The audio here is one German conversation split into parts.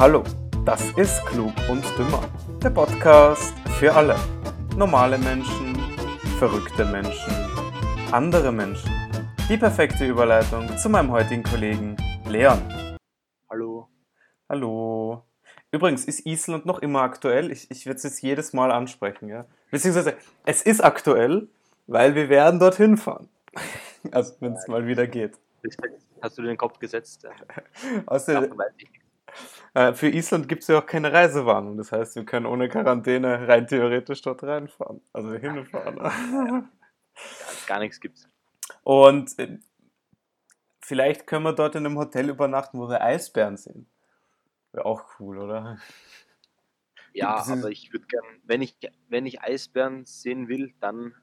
Hallo, das ist Klug und Dümmer, der Podcast für alle. Normale Menschen, verrückte Menschen, andere Menschen. Die perfekte Überleitung zu meinem heutigen Kollegen Leon. Hallo. Hallo. Übrigens, ist Island noch immer aktuell? Ich, ich werde es jetzt jedes Mal ansprechen, ja. Beziehungsweise, es ist aktuell, weil wir werden dorthin fahren. Also, wenn es mal wieder geht. Hast du den Kopf gesetzt? Außer, Äh, für Island gibt es ja auch keine Reisewarnung. Das heißt, wir können ohne Quarantäne rein theoretisch dort reinfahren. Also hinfahren. Gar nichts gibt's. Und äh, vielleicht können wir dort in einem Hotel übernachten, wo wir Eisbären sehen. Wäre auch cool, oder? Ja, aber ich würde gern, wenn ich, wenn ich Eisbären sehen will, dann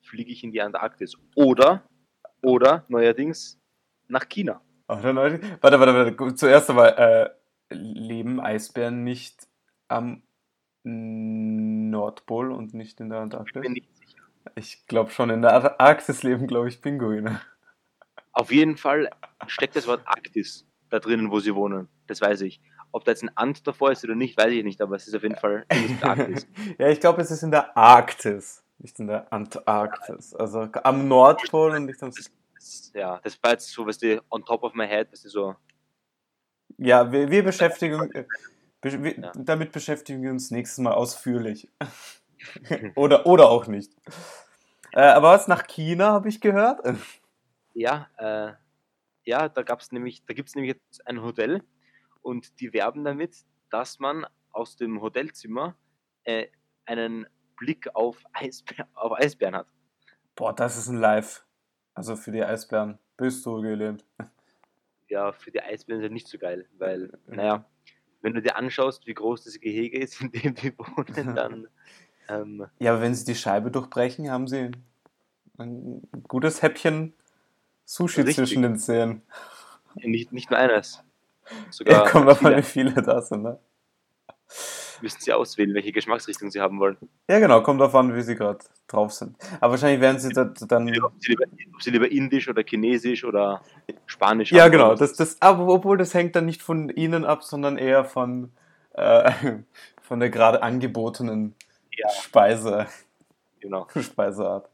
fliege ich in die Antarktis. Oder, oder neuerdings nach China. Oder Leute? Warte, warte, warte. Zuerst einmal, äh, leben Eisbären nicht am Nordpol und nicht in der Ich bin Antarktis? nicht sicher. Ich glaube schon, in der Ar- Arktis leben, glaube ich, Pinguine. Auf jeden Fall steckt das Wort Arktis da drinnen, wo sie wohnen. Das weiß ich. Ob da jetzt ein Ant davor ist oder nicht, weiß ich nicht, aber es ist auf jeden Fall mindestens Arktis. ja, ich glaube, es ist in der Arktis, nicht in der Antarktis. Also am Nordpol und nicht am Ja, das war jetzt so, was die on top of my head, was die so. Ja, wir, wir beschäftigen, äh, wir, Ja. damit beschäftigen wir uns nächstes Mal ausführlich. oder, oder auch nicht. Äh, aber was nach China habe ich gehört? Ja, äh, ja, da gab's nämlich, da gibt es nämlich jetzt ein Hotel und die werben damit, dass man aus dem Hotelzimmer äh, einen Blick auf, Eisbär, auf Eisbären hat. Boah, das ist ein Live. Also für die Eisbären. Bist du gelähmt. Ja, für die Eisbären ist ja nicht so geil, weil, naja, wenn du dir anschaust, wie groß das Gehege ist, in dem die wohnen, dann ähm, Ja, aber wenn sie die Scheibe durchbrechen, haben sie ein gutes Häppchen Sushi Richtig. zwischen den Zähnen. nicht, nicht nur eines. Ja, Sogar kommt auf viele wie viele da sind, ne? Müssen sie auswählen, welche Geschmacksrichtung sie haben wollen. Ja, genau, kommt auf an, wie sie gerade drauf sind. Aber wahrscheinlich werden sie da, dann. Ob sie, lieber, ob sie lieber indisch oder chinesisch oder spanisch Ja, genau. Das, das, aber obwohl das hängt dann nicht von ihnen ab, sondern eher von, äh, von der gerade angebotenen Ja. Speise, Genau, Speiseart.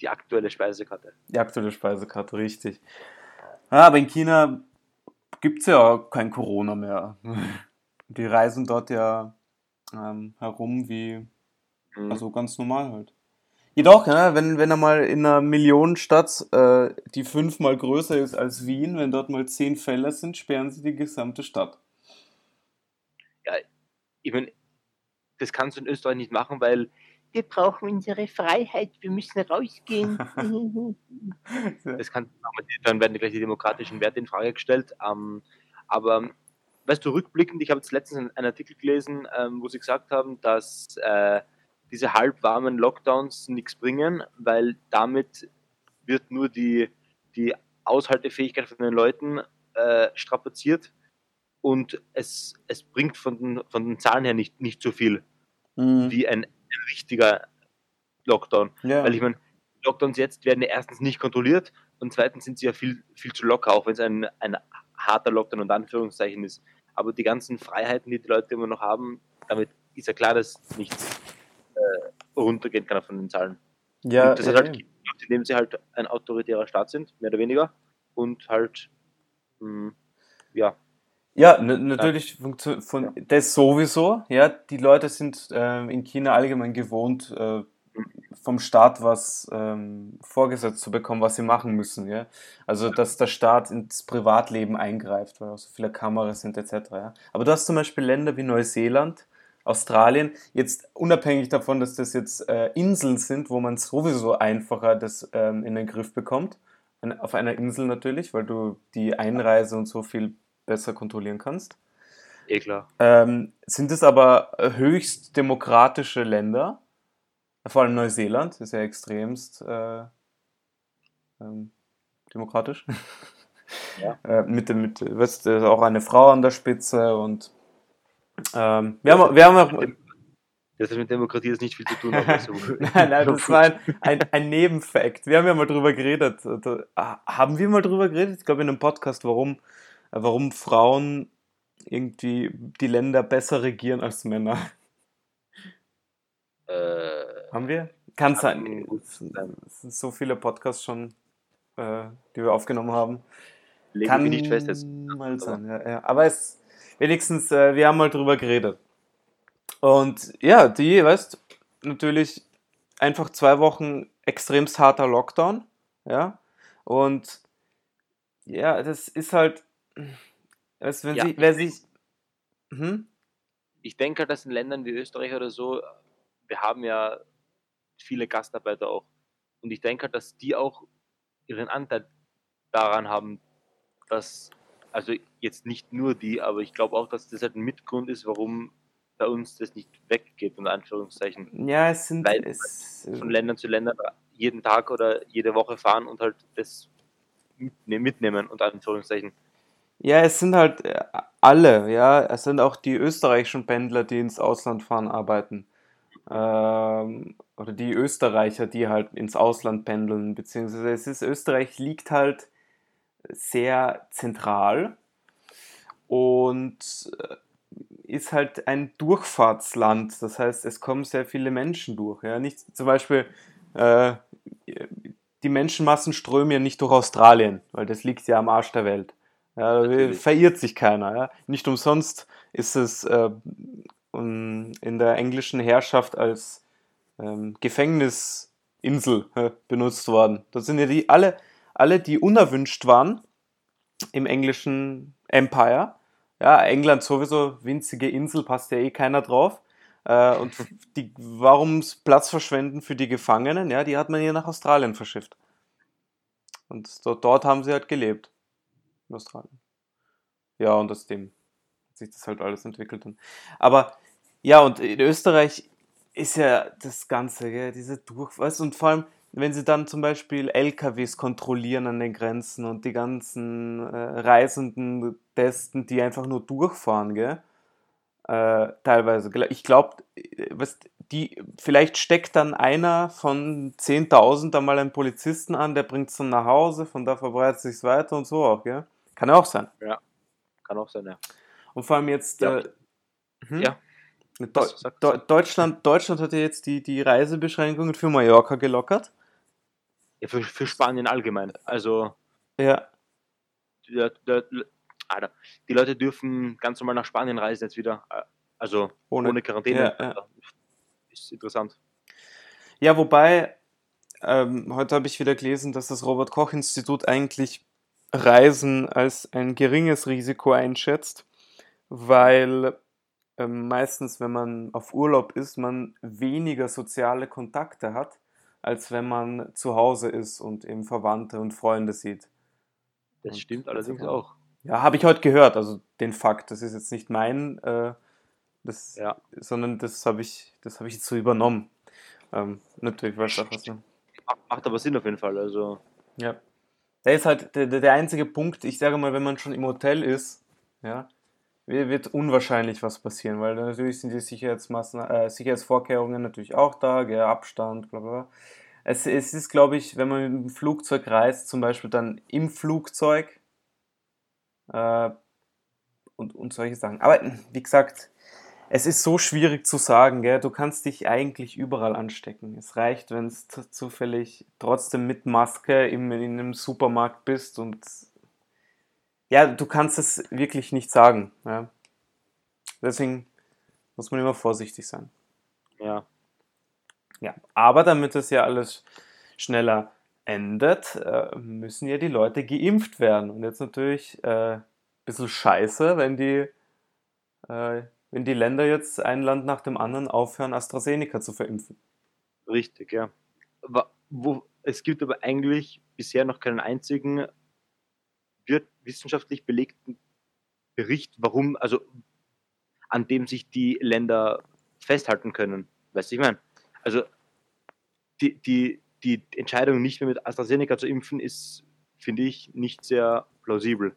die aktuelle Speisekarte. Die aktuelle Speisekarte, richtig. Ja, aber in China gibt es ja kein Corona mehr. Die reisen dort ja ähm, herum wie, Mhm. also ganz normal halt. Jedoch, ja, wenn, wenn er mal in einer Millionenstadt, äh, die fünfmal größer ist als Wien, wenn dort mal zehn Fälle sind, sperren sie die gesamte Stadt. ich meine, das kannst du in Österreich nicht machen, weil wir brauchen unsere Freiheit, wir müssen rausgehen. das kann, dann werden gleich die demokratischen Werte in Frage gestellt. Ähm, aber weißt du, rückblickend, ich habe jetzt letztens einen, einen Artikel gelesen, ähm, wo sie gesagt haben, dass äh, diese halbwarmen Lockdowns nichts bringen, weil damit wird nur die, die Aushaltefähigkeit von den Leuten äh, strapaziert und es, es bringt von den, von den Zahlen her nicht, nicht so viel Mhm. wie ein, ein richtiger Lockdown. Ja. Weil ich meine, Lockdowns jetzt werden ja erstens nicht kontrolliert und zweitens sind sie ja viel, viel zu locker, auch wenn es ein, ein harter Lockdown und Anführungszeichen ist. Aber die ganzen Freiheiten, die die Leute immer noch haben, damit ist ja klar, dass nichts äh, runtergehen kann von den Zahlen. ja, und das hat ja, halt, indem sie halt ein autoritärer Staat sind, mehr oder weniger, und halt, mh, ja, Ja, na- natürlich funktio- von das sowieso. Ja, die Leute sind ähm, in China allgemein gewohnt, äh, vom Staat was ähm, vorgesetzt zu bekommen, was sie machen müssen. Ja? Also, dass der Staat ins Privatleben eingreift, weil auch so viele Kameras sind etc. Ja? Aber du hast zum Beispiel Länder wie Neuseeland, Australien, jetzt unabhängig davon, dass das jetzt äh, Inseln sind, wo man sowieso einfacher das ähm, in den Griff bekommt. An- Auf einer Insel natürlich, weil du die Einreise und so viel besser kontrollieren kannst. eh klar. Ähm, sind es aber höchst demokratische Länder, vor allem Neuseeland ist ja extremst äh, ähm, demokratisch. Ja. äh, mit, mit, weißt, du, auch eine Frau an der Spitze und ähm, wir haben, wir haben auch, Das hat mit Demokratie jetzt nicht viel zu tun. So. Nein, nein, das war ein, ein, ein Nebenfakt. Wir haben ja mal drüber geredet. Da, ah, haben wir mal drüber geredet? Ich glaube in einem Podcast, warum, äh, warum Frauen irgendwie die Länder besser regieren als Männer? Äh, Haben wir? Kann sein. Es sind so viele Podcasts schon, äh, die wir aufgenommen haben. Lege Kann mich nicht fest jetzt. mal sein, ja, ja. Aber es, wenigstens, äh, wir haben mal drüber geredet. Und ja, die, weißt, natürlich einfach zwei Wochen extremst harter Lockdown, ja. Und ja, das ist halt, weißt, wenn Ja, sie, wer sich, hm? Ich denke, halt, dass in Ländern wie Österreich oder so, wir haben ja viele Gastarbeiter auch. Und ich denke, dass die auch ihren Anteil daran haben, dass, also jetzt nicht nur die, aber ich glaube auch, dass das halt ein Mitgrund ist, warum bei uns das nicht weggeht, unter Anführungszeichen. Ja, es sind, Weil es, Von Ländern zu Ländern jeden Tag oder jede Woche fahren und halt das mitne- mitnehmen, unter Anführungszeichen. Ja, es sind halt äh, alle, ja. Es sind auch die österreichischen Pendler, die ins Ausland fahren, arbeiten. Ähm, oder die Österreicher, die halt ins Ausland pendeln, beziehungsweise es ist, Österreich liegt halt sehr zentral und äh, ist halt ein Durchfahrtsland. Das heißt, es kommen sehr viele Menschen durch. Ja? Nicht zum Beispiel, äh, die Menschenmassen strömen ja nicht durch Australien, weil das liegt ja am Arsch der Welt. Ja, verirrt sich keiner. Ja? Nicht umsonst ist es äh, in der englischen Herrschaft als ähm, Gefängnisinsel äh, benutzt worden. Das sind ja die alle, alle, die unerwünscht waren im englischen Empire. Ja, England sowieso, winzige Insel, passt ja eh keiner drauf. Äh, und die, warum Platz verschwenden für die Gefangenen? Ja, die hat man hier nach Australien verschifft. Und dort, dort haben sie halt gelebt. In Australien. Ja, und aus dem hat sich das halt alles entwickelt. Aber ja, und in Österreich ist ja das Ganze, gell, diese Durch... Weißt, du, und vor allem, wenn sie dann zum Beispiel LKWs kontrollieren an den Grenzen und die ganzen äh, Reisenden testen, die einfach nur durchfahren, gell? Äh, teilweise. Ich glaube, die, vielleicht steckt dann einer von 10.000 da mal einen Polizisten an, der bringt es dann nach Hause, von da verbreitet sich weiter und so auch, gell? Kann ja auch sein. Kann auch sein, ja. Und vor allem jetzt. Ja. Äh, hm? Ja. Deu du? Deutschland, Deutschland hat ja jetzt die, die Reisebeschränkungen für Mallorca gelockert. ja für, für Spanien allgemein. Also, Ja, die, die, die Leute dürfen ganz normal nach Spanien reisen jetzt wieder. Also ohne. ohne, Quarantäne. Ja, ja. Ist interessant. Ja, wobei, ähm, heute habe ich wieder gelesen, dass das Robert-Koch-Institut eigentlich Reisen als ein geringes Risiko einschätzt, weil ähm, meistens, wenn man auf Urlaub ist, man weniger soziale Kontakte hat, als wenn man zu Hause ist und eben Verwandte und Freunde sieht. Das Und stimmt allerdings hat- auch. Ja, habe ich heute gehört, also den Fakt. Das ist jetzt nicht mein, äh, das, Ja. sondern das habe ich, das habe ich jetzt so übernommen. Ähm, natürlich, weil es auch was. Macht, macht aber Sinn auf jeden Fall. Also, Ja. Der ist halt der, der einzige Punkt, ich sage mal, wenn man schon im Hotel ist, ja, wird unwahrscheinlich was passieren, weil natürlich sind die Sicherheitsmaßnahmen, äh, Sicherheitsvorkehrungen natürlich auch da, gell, Abstand, bla bla bla. Es, es ist, glaube ich, wenn man mit dem Flugzeug reist, zum Beispiel dann im Flugzeug äh, und, und solche Sachen. Aber wie gesagt, es ist so schwierig zu sagen, gell? Du kannst dich eigentlich überall anstecken. Es reicht, wenn es zu- zufällig trotzdem mit Maske im, in einem Supermarkt bist und ja, du kannst es wirklich nicht sagen. Ja? Deswegen muss man immer vorsichtig sein. ja. Ja, aber damit das ja alles schneller endet, äh, müssen ja die Leute geimpft werden. Und jetzt natürlich äh, ein bisschen scheiße, wenn die, äh, wenn die Länder jetzt ein Land nach dem anderen aufhören, AstraZeneca zu verimpfen. Richtig, ja. Wa- Wo, es gibt aber eigentlich bisher noch keinen einzigen wir- wissenschaftlich belegten Bericht, warum, also an dem sich die Länder festhalten können. Weißt du, ich meine? Also die, die, die Entscheidung, nicht mehr mit AstraZeneca zu impfen, ist, finde ich, nicht sehr plausibel.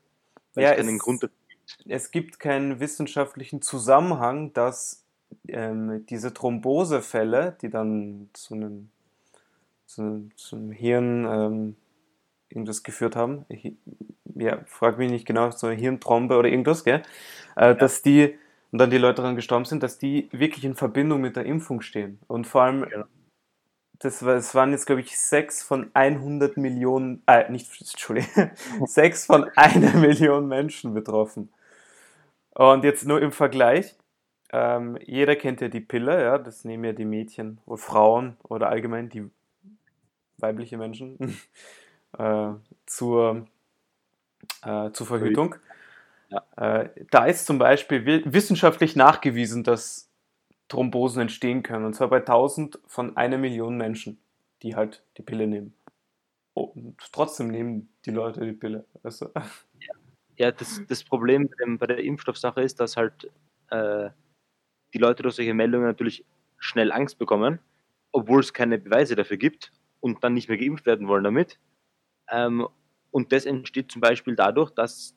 Weil Ja, es keinen es- Grund dazu gibt. Es gibt keinen wissenschaftlichen Zusammenhang, dass ähm, diese Thrombosefälle, die dann zu einem, zu einem, zu einem Hirn ähm, irgendwas geführt haben, Hi- ja, frag mich nicht genau, so Hirntrombe oder irgendwas, gell? Äh, ja. Dass die, und dann die Leute daran gestorben sind, dass die wirklich in Verbindung mit der Impfung stehen. Und vor allem, genau. das, war, das waren jetzt, glaube ich, sechs von 100 Millionen, äh, nicht, Entschuldigung, sechs von einer Million Menschen betroffen. Und jetzt nur im Vergleich, ähm, jeder kennt ja die Pille, ja, das nehmen ja die Mädchen oder Frauen oder allgemein die weibliche Menschen äh, zur, äh, zur Verhütung. Ja. Äh, da ist zum Beispiel wissenschaftlich nachgewiesen, dass Thrombosen entstehen können. Und zwar bei 1000 von einer Million Menschen, die halt die Pille nehmen. Oh, und trotzdem nehmen die Leute die Pille. Also. Ja, ja das, das Problem bei der Impfstoffsache ist, dass halt äh, die Leute durch solche Meldungen natürlich schnell Angst bekommen, obwohl es keine Beweise dafür gibt und dann nicht mehr geimpft werden wollen damit. Ähm, und das entsteht zum Beispiel dadurch, dass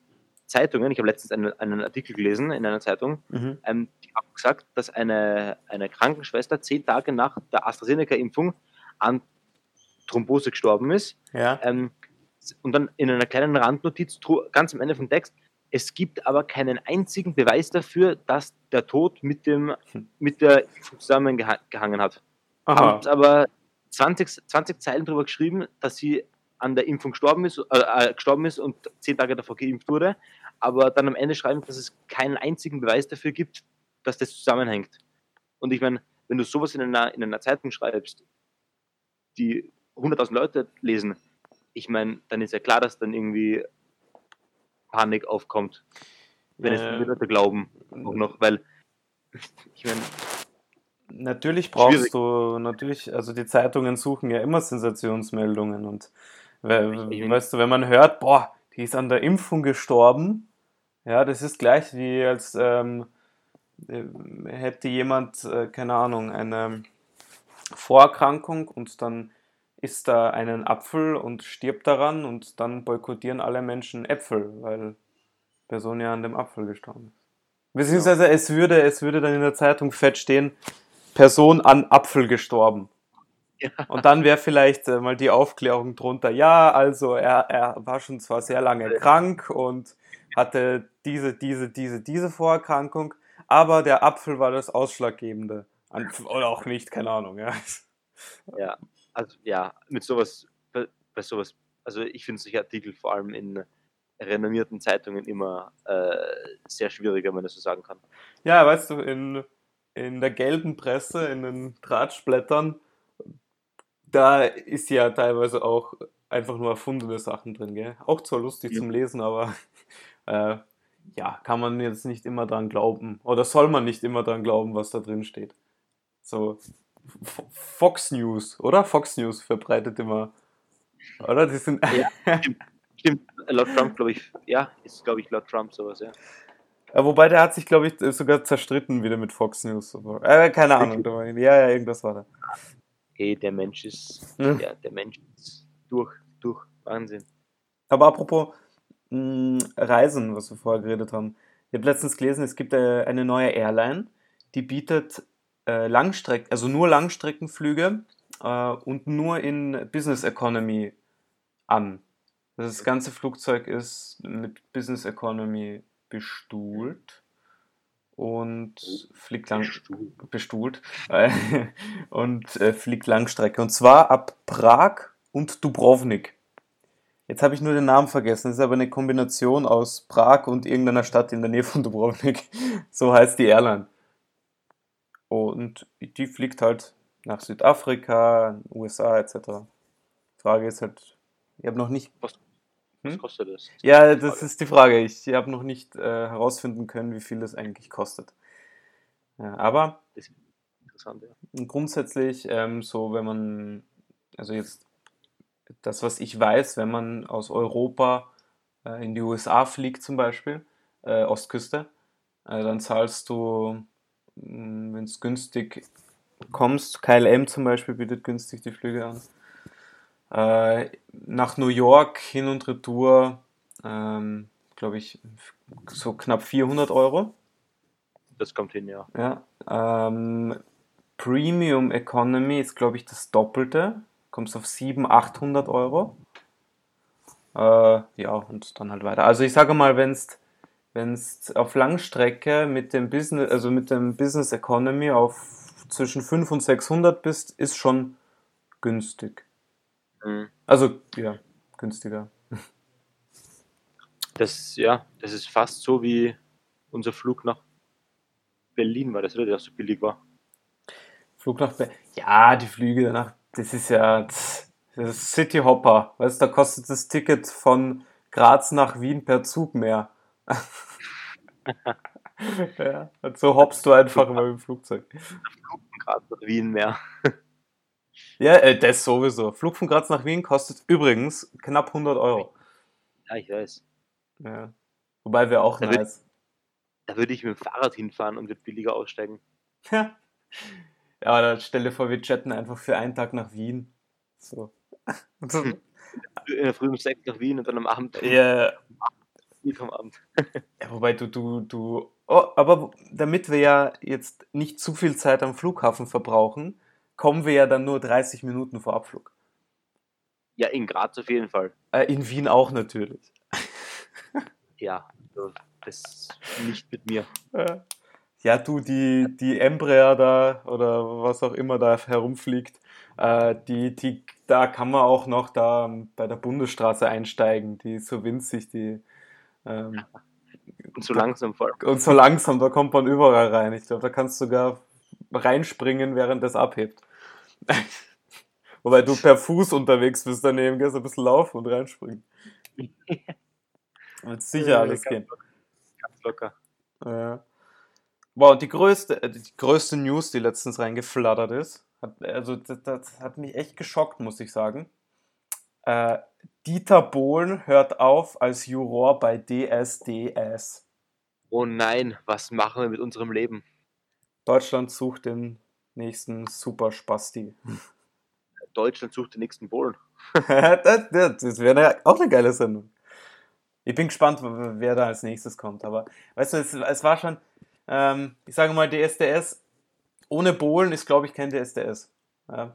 Zeitungen, ich habe letztens einen, einen, Artikel gelesen in einer Zeitung, mhm. ähm, die haben gesagt, dass eine, eine Krankenschwester zehn Tage nach der AstraZeneca-Impfung an Thrombose gestorben ist. Ja. Ähm, und dann in einer kleinen Randnotiz, ganz am Ende vom Text, es gibt aber keinen einzigen Beweis dafür, dass der Tod mit, dem, hm. mit der Impfung zusammengehangen hat. Aha. Haben aber 20, 20 Zeilen darüber geschrieben, dass sie an der Impfung gestorben ist, äh, äh, gestorben ist und zehn Tage davor geimpft wurde, aber dann am Ende schreiben, dass es keinen einzigen Beweis dafür gibt, dass das zusammenhängt. Und ich meine, wenn du sowas in einer, in einer Zeitung schreibst, die 100.000 Leute lesen, ich meine, dann ist ja klar, dass dann irgendwie Panik aufkommt, wenn äh, es Leute glauben, auch noch, weil ich meine, Natürlich brauchst schwierig. du, natürlich, also die Zeitungen suchen ja immer Sensationsmeldungen und weißt du, wenn man hört, boah, die ist an der Impfung gestorben, ja, das ist gleich wie als ähm, äh, hätte jemand, äh, keine Ahnung, eine Vorerkrankung und dann isst da einen Apfel und stirbt daran und dann boykottieren alle Menschen Äpfel, weil Person ja an dem Apfel gestorben ist. Beziehungsweise es würde, es würde dann in der Zeitung fett stehen, Person an Apfel gestorben. Ja. Und dann wäre vielleicht äh, mal die Aufklärung drunter, ja, also er, er war schon zwar sehr lange krank und hatte diese, diese, diese, diese Vorerkrankung, aber der Apfel war das Ausschlaggebende. Oder auch nicht, keine Ahnung, ja. Ja, also ja, mit sowas, bei, bei sowas, also ich finde solche Artikel vor allem in renommierten Zeitungen immer äh, sehr schwierig, wenn man das so sagen kann. Ja, weißt du, in in der gelben Presse, in den Drahtsplättern, da ist ja teilweise auch einfach nur erfundene Sachen drin, gell? Auch zwar lustig ja. zum Lesen, aber äh, ja, kann man jetzt nicht immer dran glauben. Oder soll man nicht immer dran glauben, was da drin steht. So, Fox News, oder? Fox News verbreitet immer, oder? Die sind. Ja, stimmt. stimmt. Laut Trump, glaube ich, ja, ist, glaube ich, laut Trump sowas, ja. Ja, wobei der hat sich, glaube ich, sogar zerstritten wieder mit Fox News. Äh, keine Ahnung. Ja, ja, irgendwas war da. Hey, der Mensch ist, hm. ja, der Mensch ist durch, durch. Wahnsinn. Aber apropos mh, hm, Reisen, was wir vorher geredet haben. Ich habe letztens gelesen, es gibt äh, eine neue Airline, die bietet äh, Langstrecken, also nur Langstreckenflüge äh, und nur in Business Economy an. Das ganze Flugzeug ist mit Business Economy bestuhlt und fliegt lang bestuhlt, bestuhlt und äh, fliegt Langstrecke und zwar ab Prag und Dubrovnik. Jetzt habe ich nur den Namen vergessen. Das ist aber eine Kombination aus Prag und irgendeiner Stadt in der Nähe von Dubrovnik. So heißt die Airline. Und die fliegt halt nach Südafrika, USA etc. Die Frage ist halt, ich habe noch nicht. Was was hm? kostet das? Ja, das ist die Frage. Ich habe noch nicht äh, herausfinden können, wie viel das eigentlich kostet. Ja, aber das ist interessant, ja. grundsätzlich ähm, so, wenn man, also jetzt das, was ich weiß, wenn man aus Europa äh, in die USA fliegt zum Beispiel, äh, Ostküste, äh, dann zahlst du, hm, wenn es günstig kommst, KLM zum Beispiel bietet günstig die Flüge an, äh, nach New York hin und retour, ähm, glaube ich, so knapp 400 Euro. Das kommt hin, ja. ja ähm, Premium Economy ist, glaube ich, das Doppelte. Kommst auf 700, 800 Euro. Äh, ja, und dann halt weiter. Also ich sage mal, wenn es wenn es auf Langstrecke mit dem Business, also mit dem Business Economy auf zwischen 500 und 600 bist, ist schon günstig. Mhm. Also, ja, günstiger. Das, ja, das ist fast so wie unser Flug nach Berlin war, das oder der so billig war. Flug nach Berlin. Ja, die Flüge danach, das ist ja das ist City Hopper. Weißt du, da kostet das Ticket von Graz nach Wien per Zug mehr. ja, und so hoppst du einfach immer im Flugzeug. Graz nach Wien mehr. Ja, äh, das sowieso. Flug von Graz nach Wien kostet übrigens knapp 100 Euro. Ja, ich weiß. Ja. Wobei wir auch da nice. Würd, da würde ich mit dem Fahrrad hinfahren und würde billiger aussteigen. Ja. Ja, aber dann stell dir vor, wir chatten einfach für einen Tag nach Wien. So. In der Früh um sechs nach Wien und dann am Abend. Ja. Yeah. vom Abend. ja, wobei du, du, du. Oh, aber damit wir ja jetzt nicht zu viel Zeit am Flughafen verbrauchen, kommen wir ja dann nur 30 Minuten vor Abflug. Ja, in Graz auf jeden Fall. Äh, in Wien auch natürlich. ja, das nicht mit mir. Ja, du, die, die Embraer da oder was auch immer da herumfliegt, äh, die, die, da kann man auch noch da bei der Bundesstraße einsteigen. Die ist so winzig, die. Ähm, und so langsam vor allem. Und so langsam, da kommt man überall rein. Ich glaube, da kannst du sogar reinspringen, während das abhebt. Wobei du per Fuß unterwegs bist daneben, gehst ein bisschen laufen und reinspringen. Wird sicher alles gehen. Ganz locker. Ja. Wow, die größte, die größte News, die letztens reingeflattert ist, hat, also das, das, hat mich echt geschockt, muss ich sagen. Äh, Dieter Bohlen hört auf als Juror bei DSDS. Oh nein, was machen wir mit unserem Leben? Deutschland sucht den nächsten Superspasti. Deutschland sucht den nächsten Bohlen. das, das wäre auch eine geile Sendung. Ich bin gespannt, wer da als nächstes kommt. Aber weißt du, es, es war schon, ähm, ich sage mal, DSDS ohne Bohlen ist, glaube ich, kein DSDS. Ja.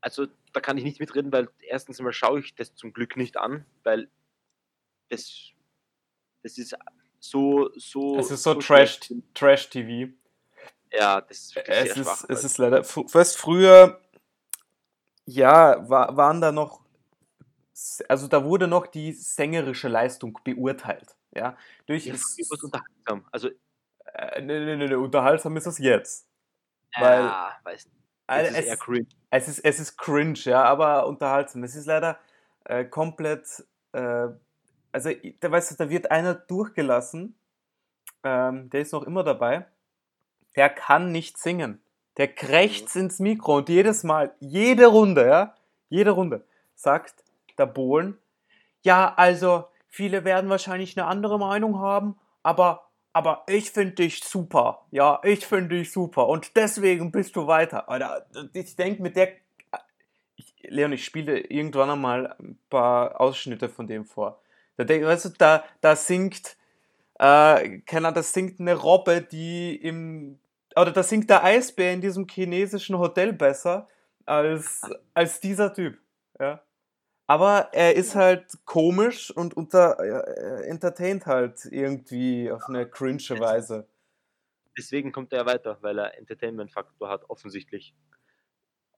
Also da kann ich nicht mitreden, weil erstens einmal schaue ich das zum Glück nicht an, weil das, das ist so so. Es ist so, so Trash, Trash TV. Ja, das ist wirklich es sehr ist, schwach, Es ist leider. Fast früher, ja, war, waren da noch also da wurde noch die sängerische Leistung beurteilt. Ja, durch ja, es ist unterhaltsam. Also äh, ne, ne, ne, ne, unterhaltsam ist es jetzt. Weil, ja, weiß also es, ist eher cringe. Es ist, es ist cringe, ja, aber unterhaltsam. Es ist leider äh, komplett, äh, also da weißt du, da wird einer durchgelassen, ähm, der ist noch immer dabei, der kann nicht singen. Der krächzt mhm. ins Mikro und jedes Mal, jede Runde, ja, jede Runde, sagt der Bohlen, ja, also viele werden wahrscheinlich eine andere Meinung haben, aber, aber ich finde dich super. Ja, ich finde dich super und deswegen bist du weiter. Alter, ich denke mit der. Ich, Leon, ich spiele irgendwann einmal ein paar Ausschnitte von dem vor. Da, weißt du, da, da singt, äh, keiner, da singt eine Robbe, die im, oder da singt der Eisbär in diesem chinesischen Hotel besser als, als dieser Typ. Ja. Aber er ist halt komisch und unter, äh, entertaint halt irgendwie auf eine cringe Weise. Deswegen kommt er weiter, weil er Entertainment-Faktor hat, offensichtlich.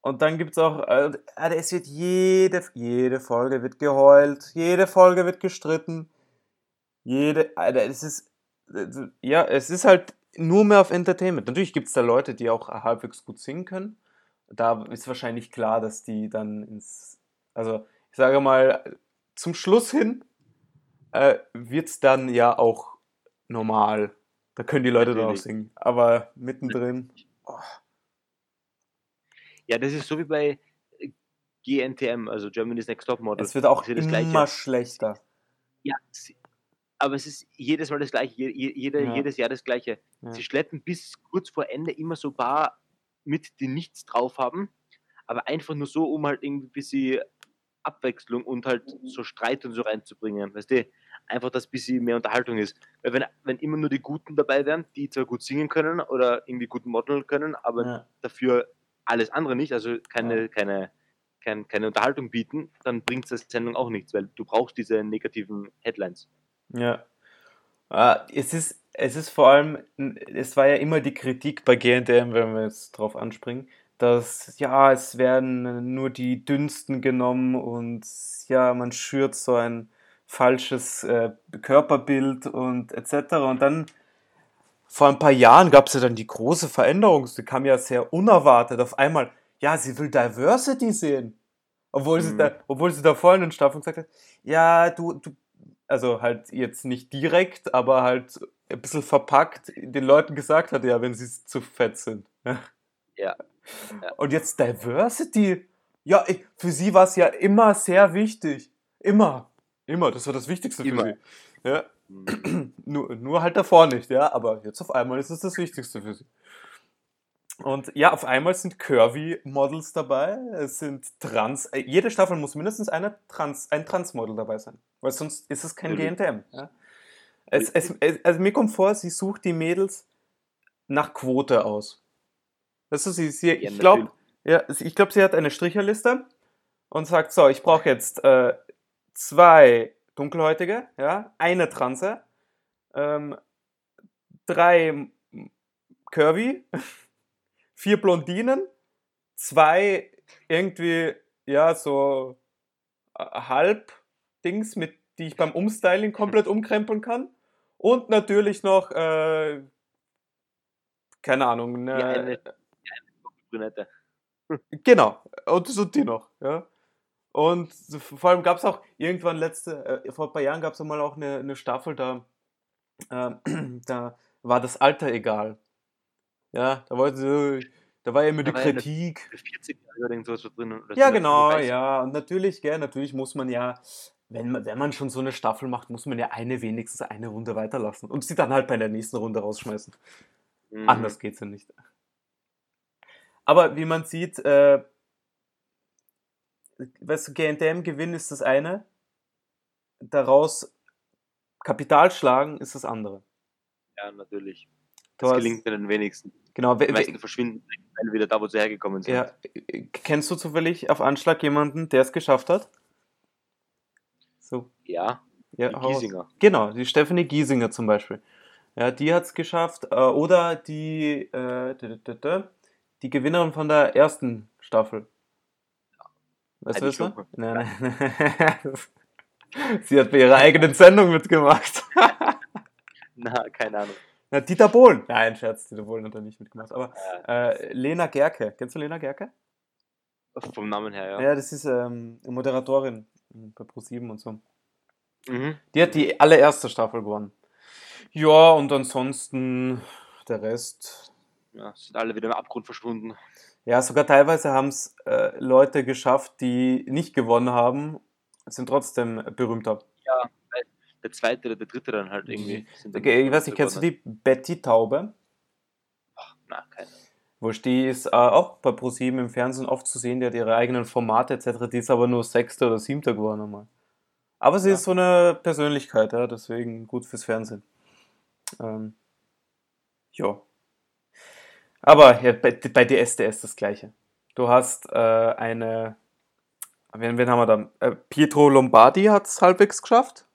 Und dann gibt es auch, äh, es wird jede, jede Folge wird geheult, jede Folge wird gestritten. Jede, Alter, es ist, ja, es ist halt nur mehr auf Entertainment. Natürlich gibt es da Leute, die auch halbwegs gut singen können. Da ist wahrscheinlich klar, dass die dann ins, also ich sage mal, zum Schluss hin äh, wird es dann ja auch normal. Da können die Leute dann auch singen. Aber mittendrin. Oh. Ja, das ist so wie bei GNTM, also Germany's Next Top Model. Es wird auch immer schlechter. Ja, aber es ist jedes Mal das Gleiche, jede, ja. jedes Jahr das Gleiche. Ja. Sie schleppen bis kurz vor Ende immer so paar mit, die nichts drauf haben, aber einfach nur so, um halt irgendwie bis sie Abwechslung und halt so Streit und so reinzubringen. Weißt du, einfach, dass ein bisschen mehr Unterhaltung ist. Weil wenn, wenn immer nur die Guten dabei wären, die zwar gut singen können oder irgendwie gut modeln können, aber ja. dafür alles andere nicht, also keine, keine, kein, keine Unterhaltung bieten, dann bringt es der Sendung auch nichts, weil du brauchst diese negativen Headlines. Ja. Ah, es ist, es ist vor allem, es war ja immer die Kritik bei GNDM, wenn wir jetzt drauf anspringen, dass ja, es werden nur die dünnsten genommen und ja, man schürt so ein falsches äh, Körperbild und etc. Und dann vor ein paar Jahren gab es ja dann die große Veränderung. Sie kam ja sehr unerwartet. Auf einmal, ja, sie will Diversity sehen. Obwohl, mhm. sie, da, obwohl sie da vorhin in Staffel gesagt hat, ja, du, du, also halt jetzt nicht direkt, aber halt ein bisschen verpackt den Leuten gesagt hat, ja, wenn sie zu fett sind. Ja. ja. Und jetzt Diversity, ja, für sie war es ja immer sehr wichtig. Immer. Immer, das war das Wichtigste immer. für sie. Ja. Mhm. nur, nur halt davor nicht, ja, aber jetzt auf einmal ist es das Wichtigste für sie. Und ja, auf einmal sind Curvy-Models dabei. Es sind Trans. Äh, jede Staffel muss mindestens eine Trans, ein Trans-Model dabei sein. Weil sonst ist es kein mhm. GNTM. Ja? Es, es, es, also mir kommt vor, sie sucht die Mädels nach Quote aus. Weißt du, sie, sie, ich glaube, ja, ich glaub, sie hat eine Stricherliste und sagt: So, ich brauche jetzt äh, zwei Dunkelhäutige, ja, eine Transe, ähm, drei Curvy vier Blondinen, zwei irgendwie, ja, so äh, halb Dings, mit die ich beim Umstyling komplett umkrempeln kann. Und natürlich noch, äh, keine Ahnung, ne, ja, eine, eine Brünette. Genau, und so die noch, ja. Und vor allem gab es auch irgendwann letzte, äh, vor ein paar Jahren gab es mal auch eine, eine Staffel, da, äh, da war das Alter egal. Ja, da wollte sie, da war ja immer die Kritik. 40 Jahre so, so drin. Ja, genau, ja. Und natürlich, gell, natürlich muss man ja, wenn man, wenn man schon so eine Staffel macht, muss man ja eine wenigstens eine Runde weiterlassen und sie dann halt bei der nächsten Runde rausschmeißen. Mhm. Anders geht's ja nicht. Aber wie man sieht, äh, weißt du, GNTM-Gewinn ist das eine, daraus Kapital schlagen ist das andere. Ja, natürlich. Das gelingt mir den wenigsten. Genau. Die meisten verschwinden wieder da, wo sie hergekommen sind. Ja. Kennst du zufällig auf Anschlag jemanden, der es geschafft hat? So. Ja. ja die Giesinger. Genau, die Stephanie Giesinger zum Beispiel. Ja, die hat es geschafft. Äh, oder die, äh, die Gewinnerin von der ersten Staffel. Weißt du das? Nein, nein. Sie hat bei ihrer eigenen Sendung mitgemacht. Na, keine Ahnung. Na, Dieter Bohlen. Nein, Scherz, Dieter Bohlen hat er nicht mitgemacht. Aber äh, Lena Gerke. Kennst du Lena Gerke? Vom Namen her, ja. Ja, das ist ähm, Moderatorin bei Pro7 und so. Mhm. Die hat die allererste Staffel gewonnen. Ja, und ansonsten der Rest. Ja, sind alle wieder im Abgrund verschwunden. Ja, sogar teilweise haben es äh, Leute geschafft, die nicht gewonnen haben, sind trotzdem berühmter. Der zweite oder der dritte dann halt irgendwie. Mhm. Okay, ich weiß nicht, kennst du die Betty Taube? Ach, na, keine. Wurscht, die ist äh, auch bei ProSieben im Fernsehen oft zu sehen, die hat ihre eigenen Formate etc., die ist aber nur Sechster oder Siebter geworden einmal. Aber sie ja. ist so eine Persönlichkeit, ja, deswegen gut fürs Fernsehen. Ähm, ja. Aber ja, bei, bei DSDS das gleiche. Du hast äh, eine, wen, wen haben wir da? Äh, Pietro Lombardi hat es halbwegs geschafft.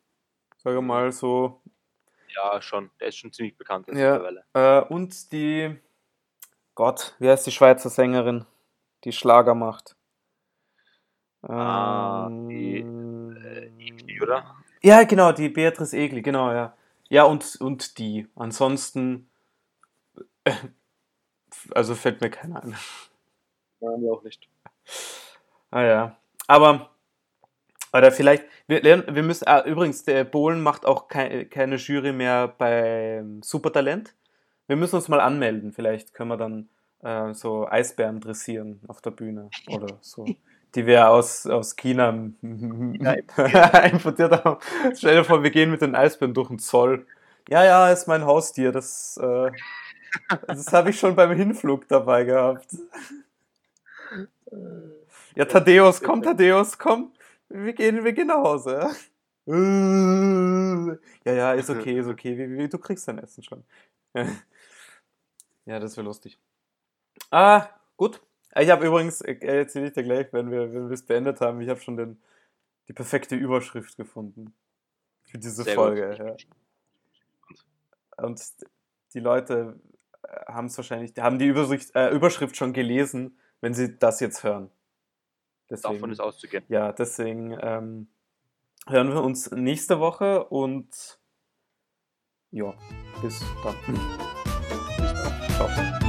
Sage mal so. Ja, schon. Der ist schon ziemlich bekannt ja, mittlerweile. Äh, und die, Gott, wie heißt die Schweizer Sängerin, die Schlager macht? Ah, ähm, die äh, Egli, oder? Ja, genau, die Beatrice Egli, genau, ja. Ja, und, und die. Ansonsten, also fällt mir keiner ein. Nein, mir auch nicht. Ah ja. Aber oder vielleicht, wir, wir müssen, ah, übrigens, der Bohlen macht auch kei, keine Jury mehr bei Supertalent. Wir müssen uns mal anmelden. Vielleicht können wir dann äh, so Eisbären dressieren auf der Bühne oder so. Die wir aus, aus China importiert haben. Stell dir vor, wir gehen mit den Eisbären durch den Zoll. Ja, ja, ist mein Haustier. Das, äh, das habe ich schon beim Hinflug dabei gehabt. Ja, Thaddeus, komm, Thaddeus, komm wir gehen, wir gehen nach Hause. Ja, ja, ist okay, ist okay. Wie, wie, du kriegst dein Essen schon. Ja, das wäre lustig. Ah, gut. Ich habe übrigens, äh, erzähle ich dir gleich, wenn wir es beendet haben, ich habe schon den, die perfekte Überschrift gefunden für diese Sehr Folge. Ja. Und die Leute äh, haben es wahrscheinlich, haben die Überschrift, äh, Überschrift schon gelesen, wenn sie das jetzt hören. Deswegen, Davon ist auszugehen. Ja, deswegen ähm, hören wir uns nächste Woche und ja, bis dann. Bis dann. Ciao.